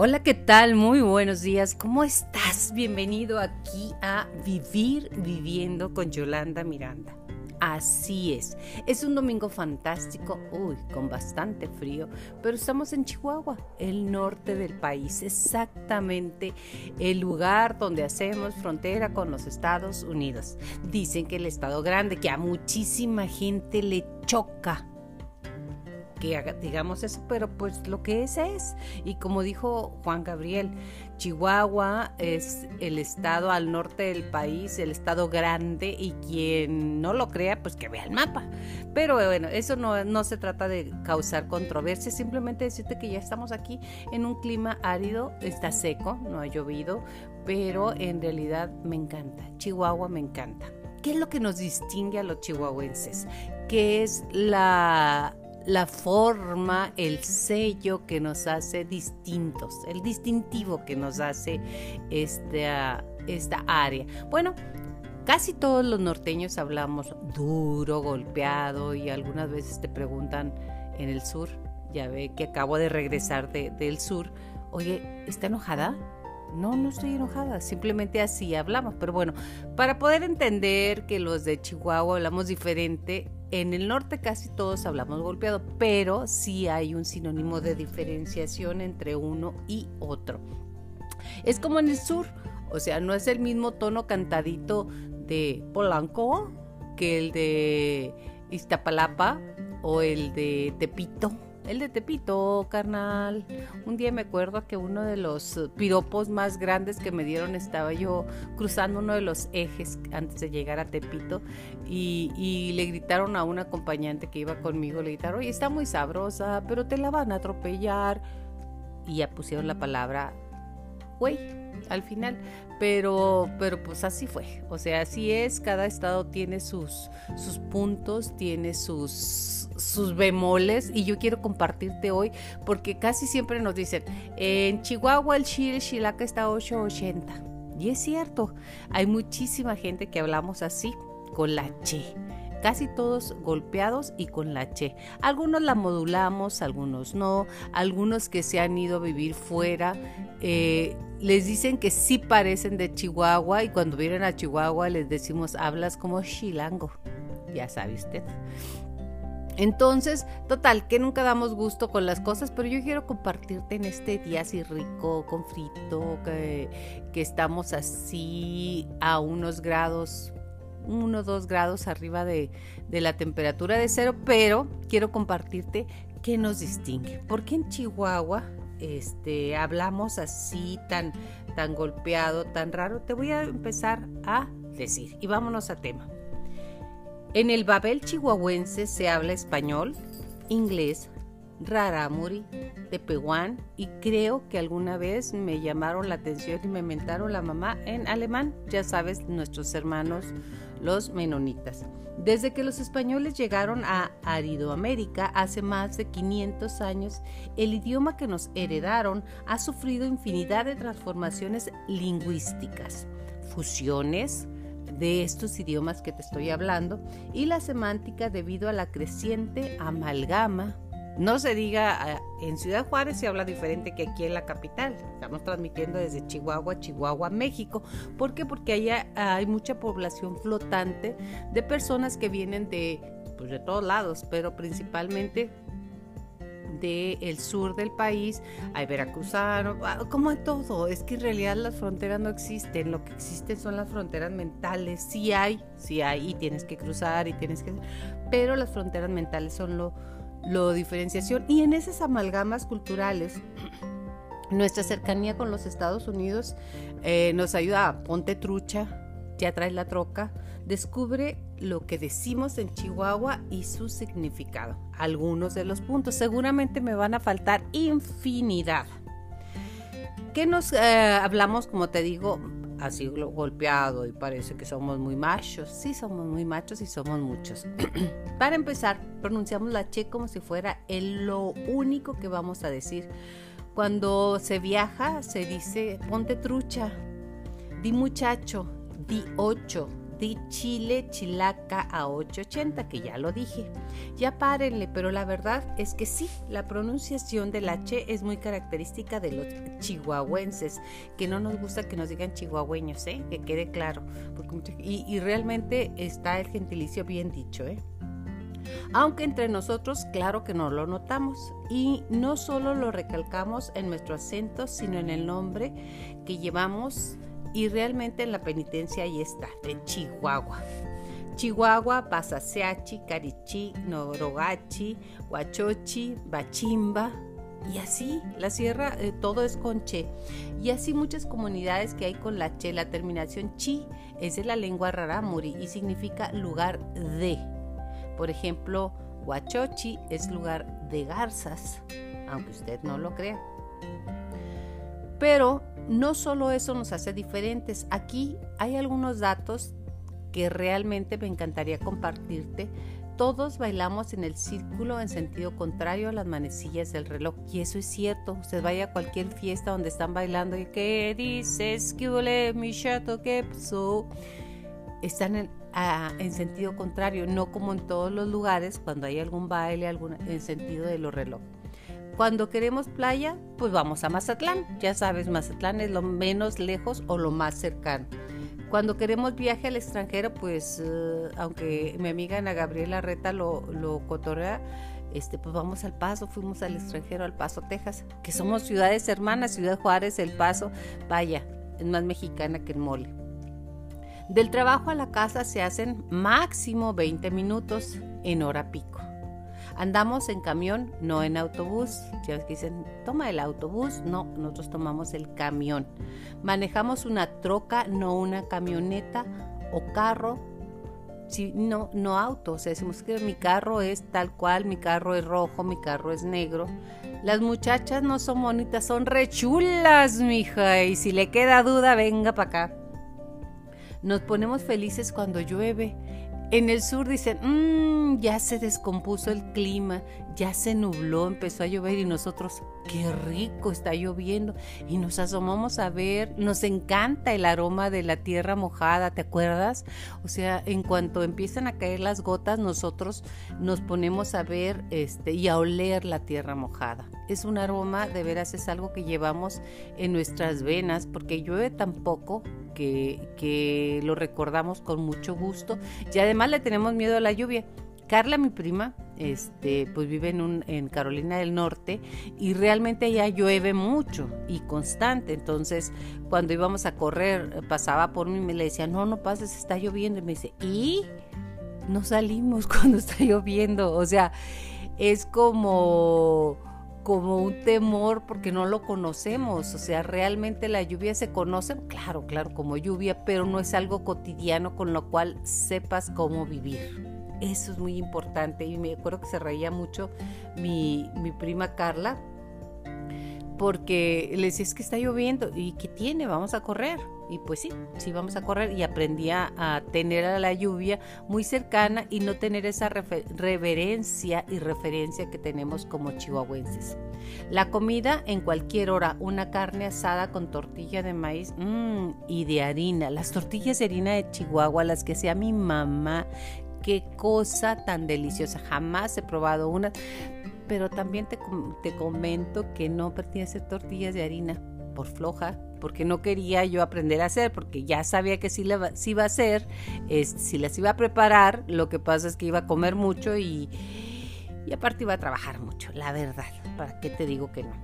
Hola, ¿qué tal? Muy buenos días. ¿Cómo estás? Bienvenido aquí a Vivir Viviendo con Yolanda Miranda. Así es. Es un domingo fantástico, uy, con bastante frío, pero estamos en Chihuahua, el norte del país, exactamente el lugar donde hacemos frontera con los Estados Unidos. Dicen que el estado grande, que a muchísima gente le choca que digamos eso, pero pues lo que es es. Y como dijo Juan Gabriel, Chihuahua es el estado al norte del país, el estado grande y quien no lo crea, pues que vea el mapa. Pero bueno, eso no, no se trata de causar controversia, simplemente decirte que ya estamos aquí en un clima árido, está seco, no ha llovido, pero en realidad me encanta. Chihuahua me encanta. ¿Qué es lo que nos distingue a los chihuahuenses? ¿Qué es la la forma, el sello que nos hace distintos, el distintivo que nos hace esta, esta área. Bueno, casi todos los norteños hablamos duro, golpeado y algunas veces te preguntan en el sur, ya ve que acabo de regresar del sur, oye, ¿está enojada? No, no estoy enojada, simplemente así hablamos. Pero bueno, para poder entender que los de Chihuahua hablamos diferente, en el norte casi todos hablamos golpeado, pero sí hay un sinónimo de diferenciación entre uno y otro. Es como en el sur, o sea, no es el mismo tono cantadito de Polanco que el de Iztapalapa o el de Tepito el de Tepito, carnal. Un día me acuerdo que uno de los piropos más grandes que me dieron estaba yo cruzando uno de los ejes antes de llegar a Tepito y, le gritaron a un acompañante que iba conmigo, le gritaron, oye, está muy sabrosa, pero te la van a atropellar. Y ya pusieron la palabra, güey, al final. Pero, pero pues así fue. O sea, así es, cada estado tiene sus, sus puntos, tiene sus sus bemoles y yo quiero compartirte hoy porque casi siempre nos dicen, en Chihuahua el chile chilaca está 880. Y es cierto, hay muchísima gente que hablamos así, con la che. Casi todos golpeados y con la che. Algunos la modulamos, algunos no. Algunos que se han ido a vivir fuera eh, les dicen que sí parecen de Chihuahua y cuando vienen a Chihuahua les decimos hablas como chilango. Ya sabe usted. Entonces, total, que nunca damos gusto con las cosas, pero yo quiero compartirte en este día así rico, con frito, que, estamos así a unos grados, uno o dos grados arriba de, de la temperatura de cero, pero quiero compartirte qué nos distingue. Porque en Chihuahua este, hablamos así tan, tan golpeado, tan raro. Te voy a empezar a decir y vámonos a tema. En el Babel chihuahuense se habla español, inglés, rarámuri, tepehuán y creo que alguna vez me llamaron la atención y me mentaron la mamá en alemán, ya sabes, nuestros hermanos los menonitas. Desde que los españoles llegaron a Aridoamérica hace más de 500 años, el idioma que nos heredaron ha sufrido infinidad de transformaciones lingüísticas, fusiones, de estos idiomas que te estoy hablando y la semántica debido a la creciente amalgama. No se diga, eh, en Ciudad Juárez se habla diferente que aquí en la capital. Estamos transmitiendo desde Chihuahua, Chihuahua, México. ¿Por qué? Porque allá hay mucha población flotante de personas que vienen de, pues de todos lados, pero principalmente del sur del país, hay veracruzanos, ah, como hay todo. Es que en realidad las fronteras no existen, lo que existen son las fronteras mentales. Sí hay, sí hay, y tienes que cruzar y tienes que... Pero las fronteras mentales son lo, lo diferenciación. Y en esas amalgamas culturales, nuestra cercanía con los Estados Unidos eh, nos ayuda a ponte trucha, ya traes la troca, descubre lo que decimos en Chihuahua y su significado. Algunos de los puntos, seguramente me van a faltar infinidad. ¿Qué nos eh, hablamos, como te digo, así golpeado y parece que somos muy machos? Sí, somos muy machos y somos muchos. Para empezar, pronunciamos la che como si fuera el, lo único que vamos a decir. Cuando se viaja, se dice ponte trucha, di muchacho, di ocho, di chile chilaca a 880, que ya lo dije. Ya párenle, pero la verdad es que sí, la pronunciación del H es muy característica de los chihuahuenses, que no nos gusta que nos digan chihuahueños, ¿eh? que quede claro. y, y realmente está el gentilicio bien dicho, ¿eh? aunque entre nosotros claro que no lo notamos y no solo lo recalcamos en nuestro acento, sino en el nombre que llevamos y realmente en la penitencia ahí está, de Chihuahua. Chihuahua, Basaseachi, Carichi, Norogachi, Huachochi, Bachimba, y así, la sierra, eh, todo es con che. Y así muchas comunidades que hay con la che. La terminación chi es de la lengua rarámuri y significa lugar de. Por ejemplo, Huachochi es lugar de garzas, aunque usted no lo crea. Pero no solo eso nos hace diferentes. Aquí hay algunos datos que realmente me encantaría compartirte. Todos bailamos en el círculo en sentido contrario a las manecillas del reloj. Y eso es cierto. Usted vaya a cualquier fiesta donde están bailando y ¿qué dices? ¿Qué mi chato? ¿Qué pasó? Están en, en sentido contrario, no como en todos los lugares cuando hay algún baile algún, en sentido de los reloj. Cuando queremos playa, pues vamos a Mazatlán. Ya sabes, Mazatlán es lo menos lejos o lo más cercano. Cuando queremos viaje al extranjero, pues eh, aunque mi amiga Ana Gabriela Reta lo, lo cotorrea, este, pues vamos al Paso, fuimos al extranjero, al Paso, Texas, que somos ciudades hermanas, Ciudad Juárez, El Paso, vaya, es más mexicana que el mole. Del trabajo a la casa se hacen máximo 20 minutos en hora pico. Andamos en camión, no en autobús. Ya dicen, toma el autobús. No, nosotros tomamos el camión. Manejamos una troca, no una camioneta o carro. Si, no, no auto. O sea, decimos que mi carro es tal cual, mi carro es rojo, mi carro es negro. Las muchachas no son bonitas, son rechulas, mija. Y si le queda duda, venga para acá. Nos ponemos felices cuando llueve. En el sur dicen, mmm, ya se descompuso el clima, ya se nubló, empezó a llover y nosotros, qué rico está lloviendo. Y nos asomamos a ver, nos encanta el aroma de la tierra mojada, ¿te acuerdas? O sea, en cuanto empiezan a caer las gotas, nosotros nos ponemos a ver este, y a oler la tierra mojada. Es un aroma, de veras es algo que llevamos en nuestras venas, porque llueve tan poco que, que lo recordamos con mucho gusto y además le tenemos miedo a la lluvia. Carla, mi prima, este, pues vive en, un, en Carolina del Norte y realmente allá llueve mucho y constante. Entonces, cuando íbamos a correr, pasaba por mí y me le decía, no, no pases, está lloviendo. Y me dice, ¿y? No salimos cuando está lloviendo. O sea, es como como un temor porque no lo conocemos, o sea, realmente la lluvia se conoce, claro, claro, como lluvia, pero no es algo cotidiano con lo cual sepas cómo vivir. Eso es muy importante y me acuerdo que se reía mucho mi, mi prima Carla porque le decía es que está lloviendo y ¿qué tiene? Vamos a correr. Y pues sí, sí vamos a correr y aprendí a, tener a la lluvia muy cercana y no tener esa reverencia y referencia que tenemos como chihuahuenses. La comida en cualquier hora, una carne asada con tortilla de maíz mmm, y de harina. Las tortillas de harina de Chihuahua, las que sea mi mamá, qué cosa tan deliciosa. Jamás he probado una, pero también te, comento que no pretendía hacer tortillas de harina por floja, porque no quería yo aprender a hacer, porque ya sabía que sí, la, iba a hacer, si las iba a preparar, lo que pasa es que iba a comer mucho y, y aparte iba a trabajar mucho, la verdad, ¿para qué te digo que no?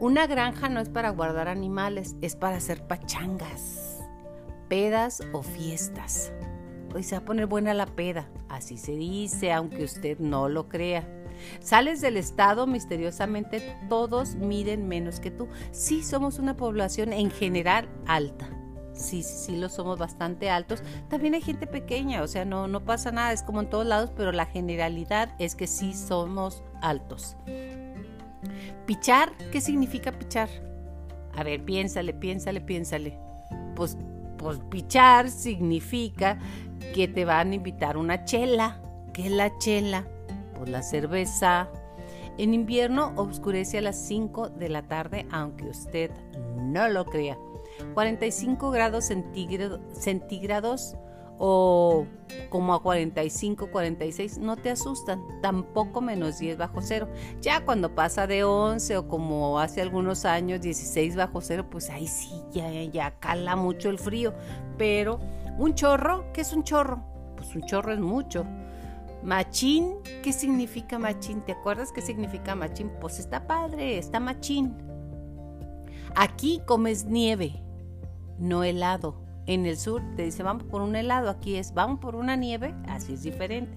Una granja no es para guardar animales, es para hacer pachangas, pedas o fiestas. Hoy se va a poner buena la peda, así se dice, aunque usted no lo crea. Sales del estado, misteriosamente todos miden menos que tú. Sí, somos una población en general alta. Sí, sí, sí, lo somos bastante altos. También hay gente pequeña, o sea, no, no pasa nada, es como en todos lados, pero la generalidad es que sí somos altos. Pichar, ¿qué significa pichar? A ver, piénsale, piénsale, piénsale. Pues, pues pichar significa que te van a invitar una chela. ¿Qué es la chela? Pues la cerveza. En invierno oscurece a las 5 de la tarde, aunque usted no lo crea. 45 grados centígrados o como a 45, 46, no te asustan, tampoco menos 10 bajo cero. Ya cuando pasa de 11 o como hace algunos años 16 bajo cero, pues ahí sí, ya, ya cala mucho el frío. Pero un chorro, ¿qué es un chorro? Pues un chorro es mucho. Machín, ¿qué significa machín? ¿Te acuerdas qué significa machín? Pues está padre, está machín. Aquí comes nieve, no helado en el sur te dice vamos por un helado, aquí es vamos por una nieve, así es diferente.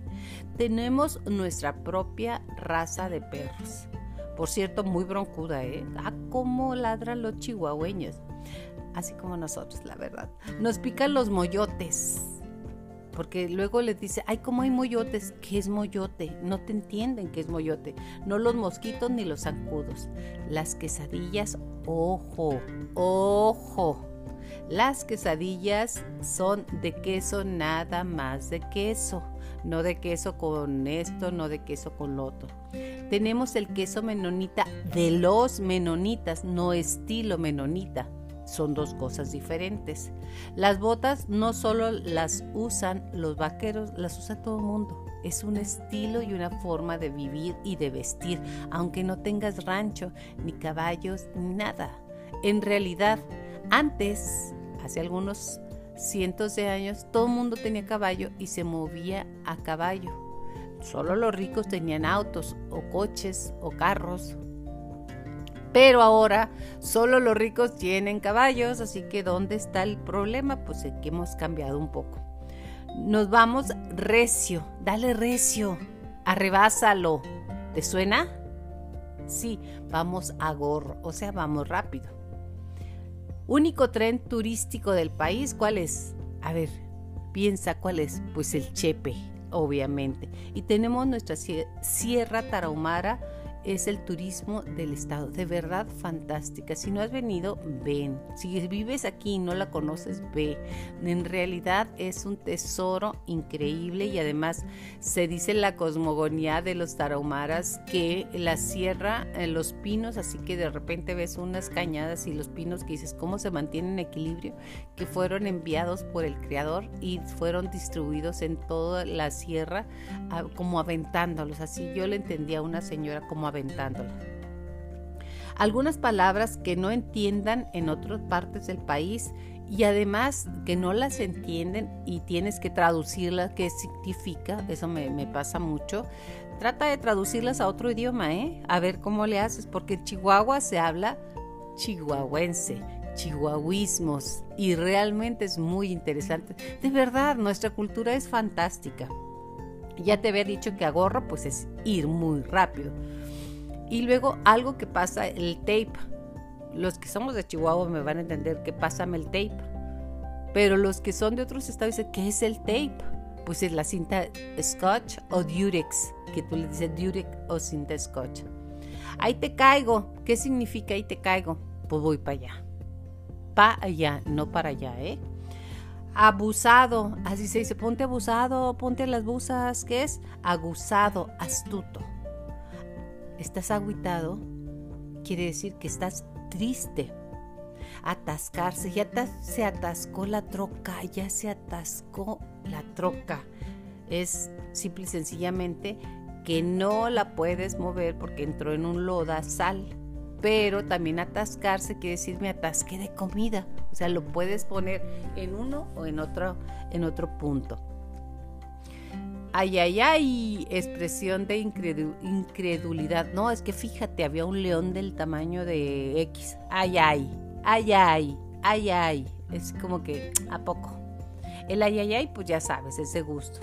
Tenemos nuestra propia raza de perros. Por cierto, muy broncuda, ¿eh? Ah, cómo ladran los chihuahueños. Así como nosotros, la verdad. Nos pican los moyotes. Porque luego les dice, ay, ¿cómo hay moyotes? ¿Qué es moyote? No te entienden qué es moyote. No los mosquitos ni los zancudos. Las quesadillas, ojo, ojo las quesadillas son de queso, nada más de queso. No de queso con esto, no de queso con lo otro. Tenemos el queso menonita de los menonitas, no estilo menonita. Son dos cosas diferentes. Las botas no solo las usan los vaqueros, las usa todo el mundo. Es un estilo y una forma de vivir y de vestir, aunque no tengas rancho, ni caballos, ni nada. En realidad, antes hace algunos cientos de años, todo el mundo tenía caballo y se movía a caballo. Solo los ricos tenían autos o coches o carros. Pero ahora solo los ricos tienen caballos, así que ¿dónde está el problema? Pues es que hemos cambiado un poco. Nos vamos recio, dale recio, arrebásalo. ¿Te suena? Sí, vamos a gorro, o sea, vamos rápido. Único tren turístico del país, ¿cuál es? A ver, piensa cuál es. Pues el Chepe, obviamente. Y tenemos nuestra Sierra Tarahumara es el turismo del estado. De verdad fantástica. Si no has venido, ven. Si vives aquí y no la conoces, ve. En realidad es un tesoro increíble y además se dice en la cosmogonía de los tarahumaras que la sierra, eh, los pinos, así que de repente ves unas cañadas y los pinos que dices, ¿cómo se mantienen en equilibrio? Que fueron enviados por el creador y fueron distribuidos en toda la sierra ah, como aventándolos. Así yo le entendía a una señora como aventándolos algunas palabras que no entiendan en otras partes del país y además que no las entienden y tienes que traducirlas, qué significa, eso me, pasa mucho. Trata de traducirlas a otro idioma, ¿eh? A ver cómo le haces, porque en Chihuahua se habla chihuahuense, chihuahuismos, y realmente es muy interesante. De verdad, nuestra cultura es fantástica. Ya te había dicho que a gorro, pues es ir muy rápido. Y luego algo que pasa, el tape. Los que somos de Chihuahua me van a entender que pásame el tape. Pero los que son de otros estados dicen, ¿qué es el tape? Pues es la cinta Scotch o Durex, que tú le dices Durex o cinta Scotch. Ahí te caigo. ¿Qué significa ahí te caigo? Pues voy para allá. Para allá, no para allá, ¿eh? Abusado, así se dice, ponte abusado, ponte las busas, ¿qué es? Aguzado, astuto estás agüitado, quiere decir que estás triste. Atascarse, ya se atascó la troca, ya se atascó la troca. Es simple y sencillamente que no la puedes mover porque entró en un lodazal. Pero también atascarse quiere decir me atasqué de comida. O sea, lo puedes poner en uno o en otro, en otro punto. Ay, ay, ay, expresión de incredulidad. No, es que fíjate, había un león del tamaño de X. Ay, ay, ay, ay, ay, ay. Es como que, ¿a poco? El ay, ay, ay, pues ya sabes, ese gusto.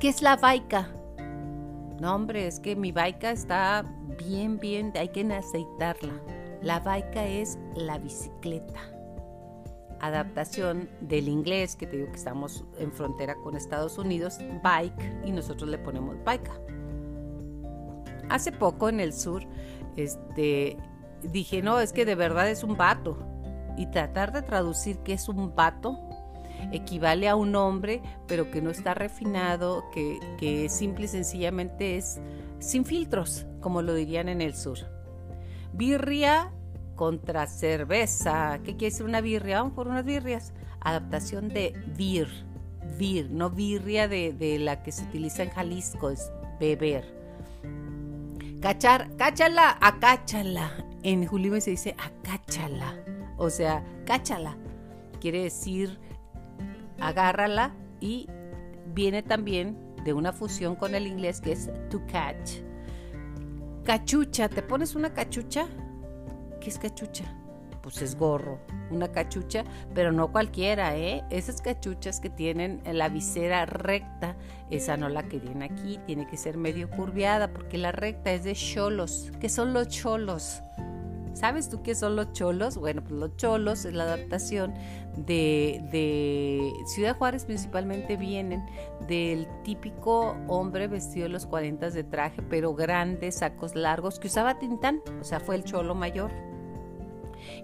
¿Qué es la vaica? No, hombre, es que mi vaica está bien, bien, hay que aceitarla. La vaica es la bicicleta adaptación del inglés, que te digo que estamos en frontera con Estados Unidos, bike, y nosotros le ponemos bike. Hace poco en el sur, este, dije, no, es que de verdad es un vato. Y tratar de traducir qué es un vato equivale a un hombre, pero que no está refinado, que, que simple y sencillamente es sin filtros, como lo dirían en el sur. Birria contra cerveza. ¿Qué quiere decir una birria? Vamos por unas birrias. Adaptación de vir, vir, no birria de, de la que se utiliza en Jalisco, es beber. Cachar, cáchala, acáchala. En Julio se dice acáchala, o sea, cáchala. Quiere decir agárrala y viene también de una fusión con el inglés que es to catch. Cachucha, ¿te pones una cachucha? ¿Qué es cachucha? Pues es gorro, una cachucha, pero no cualquiera, ¿eh? Esas cachuchas que tienen la visera recta, esa no la querían aquí, tiene que ser medio curviada, porque la recta es de cholos. ¿Qué son los cholos? ¿Sabes tú qué son los cholos? Bueno, pues los cholos es la adaptación de, de, Ciudad Juárez principalmente vienen del típico hombre vestido de los 40 de traje, pero grandes, sacos largos, que usaba tintán, o sea, fue el cholo mayor.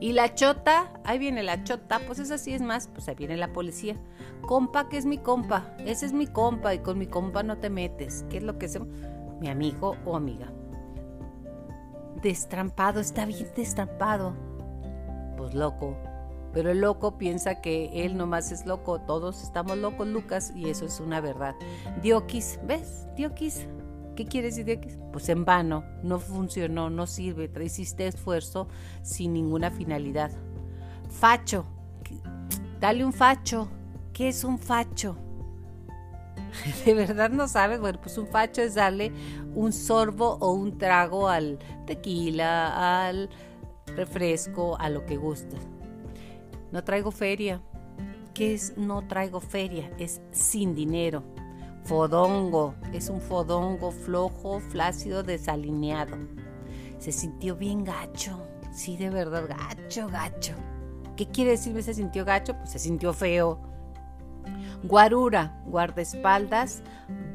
Y la chota, ahí viene la chota, pues esa sí es más, pues ahí viene la policía. Compa, que es mi compa, ese es mi compa y con mi compa no te metes. ¿Qué es lo que es mi amigo o amiga? destrampado, está bien destrampado. Pues loco. Pero el loco piensa que él nomás es loco. Todos estamos locos, Lucas, y eso es una verdad. Dioquis, ¿ves? Dioquis. ¿Qué quiere decir Dioquis? Pues en vano, no funcionó, no sirve. Hiciste esfuerzo sin ninguna finalidad. Facho. Dale un facho. ¿Qué es un facho? de verdad no sabes, bueno, pues un facho es darle un sorbo o un trago al tequila, al refresco, a lo que gusta. No traigo feria. ¿Qué es no traigo feria? Es sin dinero. Fodongo, es un fodongo flojo, flácido, desalineado. Se sintió bien gacho, sí, de verdad, gacho, gacho. ¿Qué quiere decir se sintió gacho? Pues se sintió feo Guarura, guardaespaldas,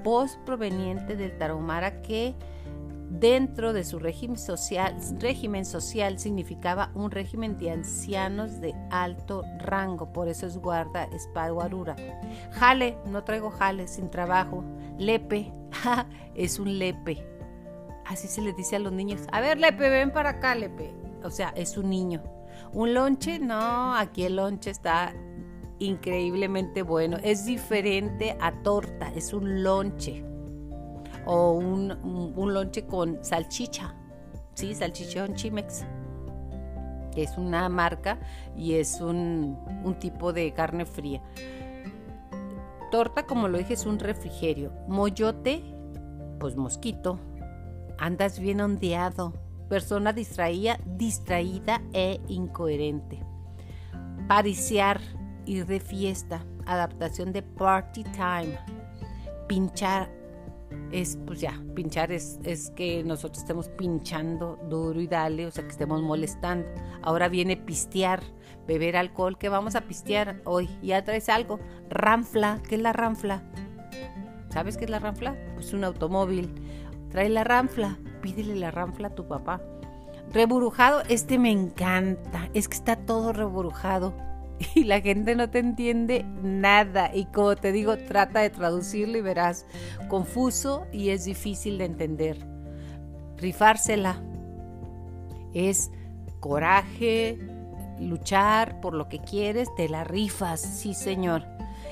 voz proveniente del tarahumara que dentro de su régimen social, régimen social significaba un régimen de ancianos de alto rango, por eso es guarda espalda guarura. Jale, no traigo jale, sin trabajo. Lepe, es un lepe. Así se le dice a los niños. A ver, lepe, ven para acá, lepe. O sea, es un niño. Un lonche, no, aquí el lonche está increíblemente bueno. Es diferente a torta, es un lonche o un, un, lonche con salchicha, ¿sí? Salchichón Chimex, es una marca y es un, un tipo de carne fría. Torta, como lo dije, es un refrigerio. Moyote, pues mosquito. Andas bien ondeado. Persona distraída, distraída e incoherente. Pariciar, ir de fiesta, adaptación de party time, pinchar es pues ya, pinchar es, es, que nosotros estemos pinchando duro y dale, o sea que estemos molestando. Ahora viene pistear, beber alcohol, que vamos a pistear hoy, ya traes algo, ranfla, ¿qué es la ranfla? ¿Sabes qué es la ranfla? Pues un automóvil, trae la ranfla, pídele la ranfla a tu papá. Reburujado, este me encanta, es que está todo reburujado y la gente no te entiende nada. Y como te digo, trata de traducirlo y verás confuso y es difícil de entender. Rifársela es coraje, luchar por lo que quieres, te la rifas, sí señor.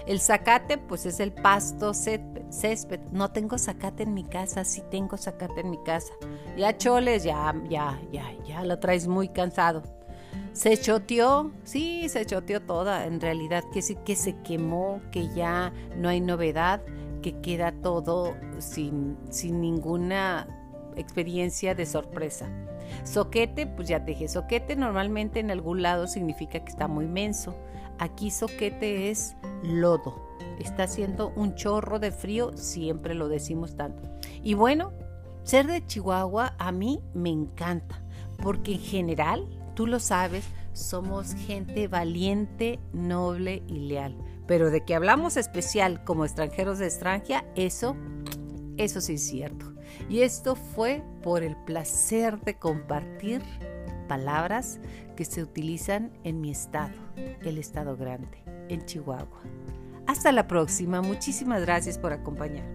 El zacate, pues es el pasto césped. No tengo zacate en mi casa, sí tengo zacate en mi casa. Ya choles, ya, ya, ya, ya lo traes muy cansado. Se choteó, sí, se choteó toda, en realidad, que sí, que se quemó, que ya no hay novedad, que queda todo sin, sin ninguna experiencia de sorpresa. Soquete, pues ya te dije, soquete normalmente en algún lado significa que está muy menso. Aquí soquete es lodo. Está haciendo un chorro de frío, siempre lo decimos tanto. Y bueno, ser de Chihuahua a mí me encanta, porque en general tú lo sabes, somos gente valiente, noble y leal. Pero de que hablamos especial como extranjeros de extranjera, eso, eso sí es cierto. Y esto fue por el placer de compartir palabras que se utilizan en mi estado, el estado grande, en Chihuahua. Hasta la próxima, muchísimas gracias por acompañar.